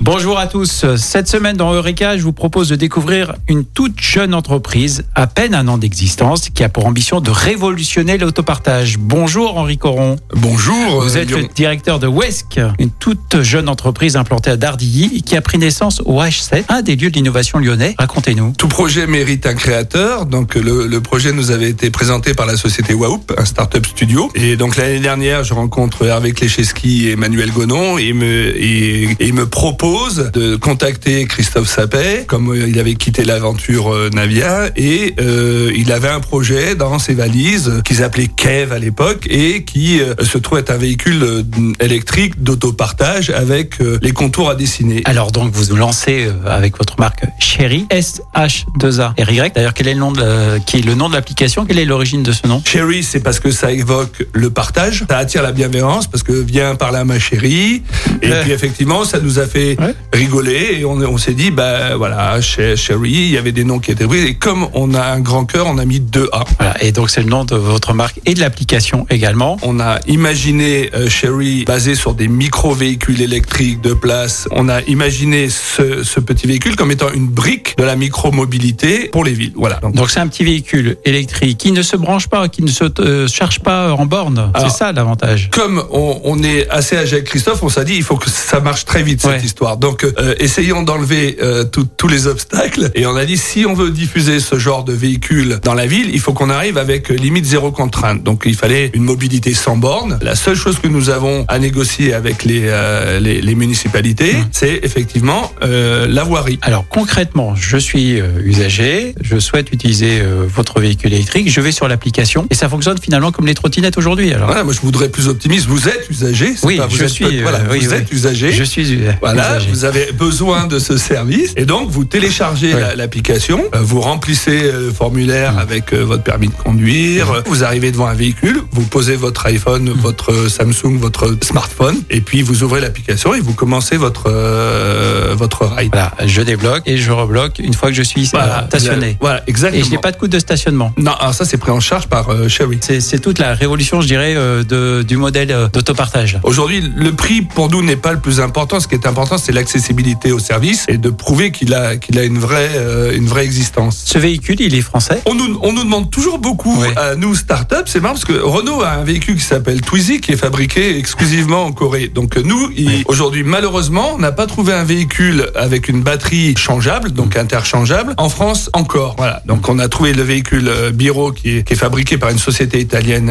Bonjour à tous. Cette semaine dans Eureka, je vous propose de découvrir une toute jeune entreprise, à peine un an d'existence, qui a pour ambition de révolutionner l'autopartage. Bonjour Henri Coron. Bonjour. Vous euh, êtes Guillaume. le directeur de Wesk, une toute jeune entreprise implantée à Dardilly qui a pris naissance au H7, un des lieux de l'innovation lyonnais. Racontez-nous. Tout projet mérite un créateur. Donc le, le projet nous avait été présenté par la société Waoup, un startup studio. Et donc l'année dernière, je rencontre Hervé Klecheski et Emmanuel Gonon et il me, et, me propose de contacter Christophe Sapet, comme euh, il avait quitté l'aventure euh, Navia, et euh, il avait un projet dans ses valises euh, qu'ils appelaient Kev à l'époque et qui euh, se trouve être un véhicule électrique d'autopartage avec euh, les contours à dessiner. Alors donc vous vous lancez avec votre marque Sherry, S-H-2-A R-Y. D'ailleurs quel est le nom de la- qui est le nom de l'application? Quelle est l'origine de ce nom? Chérie, c'est parce que ça évoque le partage, ça attire la bienveillance parce que viens par là ma chérie. Et puis effectivement, ça nous a fait Ouais. rigoler et on, on s'est dit, bah voilà, chez Chérie, il y avait des noms qui étaient pris et comme on a un grand cœur, on a mis deux A. Voilà, et donc c'est le nom de votre marque et de l'application également. On a imaginé euh, Sherry basé sur des micro-véhicules électriques de place. On a imaginé ce, ce petit véhicule comme étant une brique de la micro-mobilité pour les villes. Voilà. Donc, c'est un petit véhicule électrique qui ne se branche pas, qui ne se euh, charge pas en borne. C'est ça l'avantage. comme on, on est assez âgé avec Christophe, on s'est dit il faut que ça marche très vite cette Ouais. Donc euh, essayons d'enlever euh, tous les obstacles. Et on a dit si on veut diffuser ce genre de véhicule dans la ville, il faut qu'on arrive avec euh, limite zéro contrainte. Donc il fallait une mobilité sans borne. La seule chose que nous avons à négocier avec les euh, les, les municipalités, Mmh. c'est effectivement euh, la voirie. Alors concrètement, je suis euh, usager, je souhaite utiliser euh, votre véhicule électrique, je vais sur l'application et ça fonctionne finalement comme les trottinettes aujourd'hui. Alors Voilà, moi je voudrais plus optimiste. Vous êtes usager, Oui, pas- vous je êtes suis, euh, voilà, oui, vous oui. êtes usager. je suis euh, Voilà, vous avez besoin de ce service et donc vous téléchargez Ouais. l'application, euh, vous remplissez euh, le formulaire avec euh, votre permis de conduire, vous arrivez devant un véhicule, vous posez votre iPhone, votre Samsung, votre smartphone et puis vous ouvrez l'application et vous commencez votre euh, votre ride. Voilà, je débloque et je rebloque une fois que je suis Voilà, stationné. Voilà, Et exactement. je n'ai pas de coût de stationnement. Non, alors ça c'est pris en charge par euh, Sherry. C'est toute la révolution, je dirais, euh, de, du modèle d'autopartage. Aujourd'hui, le prix pour nous n'est pas le plus important. Ce qui est important, c'est l'accessibilité au service et de prouver qu'il a qu'il a une vraie euh, une vraie existence. Ce véhicule, il est français? On nous, on nous demande toujours beaucoup Ouais. à nous start-up. C'est marrant parce que Renault a un véhicule qui s'appelle Twizy qui est fabriqué exclusivement en Corée. Donc nous, il- aujourd'hui, malheureusement, on n'a pas trouvé un véhicule avec une batterie changeable, donc Mm. interchangeable, en France encore. Voilà. Donc on a trouvé le véhicule euh, Biro qui est, qui est fabriqué par une société italienne.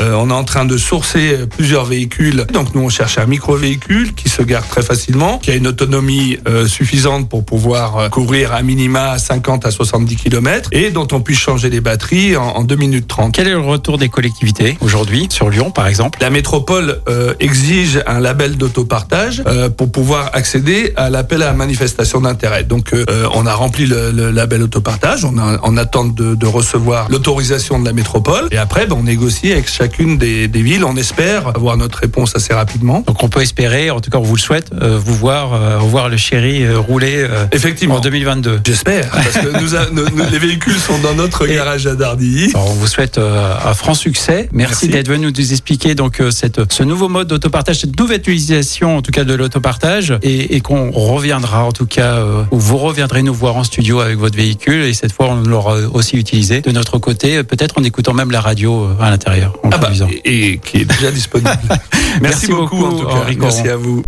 Euh, on est en train de sourcer euh, plusieurs véhicules. Donc nous, on cherche un micro-véhicule qui se gare très facilement, qui a une autonomie euh, suffisante pour pouvoir euh, couvrir un minima 50 à 70 km et dont on puisse changer les batteries en, en 2 minutes 30. Quel est le retour des collectivités aujourd'hui, sur Lyon par exemple? La métropole euh, exige un label d'autopartage euh, pour pouvoir accéder à l'appel à manifestation d'intérêt. Donc euh, euh, on a rempli le, le label autopartage, on a en attente de, de recevoir l'autorisation de la métropole et après ben, on négocie avec chacune des, des villes. On espère avoir notre réponse assez rapidement. Donc on peut espérer, en tout cas on vous le souhaite, euh, vous voir, euh, voir le chéri euh, rouler euh, Effectivement. en 2022. J'espère, parce que nous, a- nous- nous- les véhicules sont dans notre Et- garage à Dardilly. On vous souhaite euh, un franc succès. Merci, Merci. d'être venu nous expliquer donc euh, cette, ce nouveau mode d'autopartage, cette nouvelle utilisation en tout cas de l'autopartage, et, et qu'on reviendra en tout cas, euh, ou vous reviendrez nous voir en studio avec votre véhicule, et cette fois on l'aura aussi utilisé de notre côté, peut-être en écoutant même la radio à l'intérieur. en Ah bah, et, et qui est déjà disponible. Merci, Merci beaucoup, en beaucoup, tout cas. Merci à vous.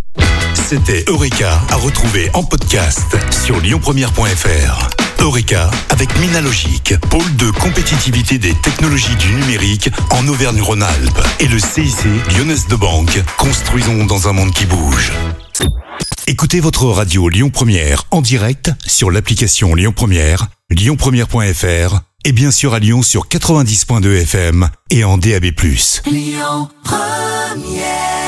C'était Eureka à retrouver en podcast sur lyonpremière.fr. Eureka avec Minalogic, pôle de compétitivité des technologies du numérique en Auvergne-Rhône-Alpes et le CIC Lyonnaise de Banque. Construisons dans un monde qui bouge. Écoutez votre radio Lyon Première en direct sur l'application Lyon Première, lyonpremière.fr et bien sûr à Lyon sur 90.2 FM et en DAB+. Lyon Première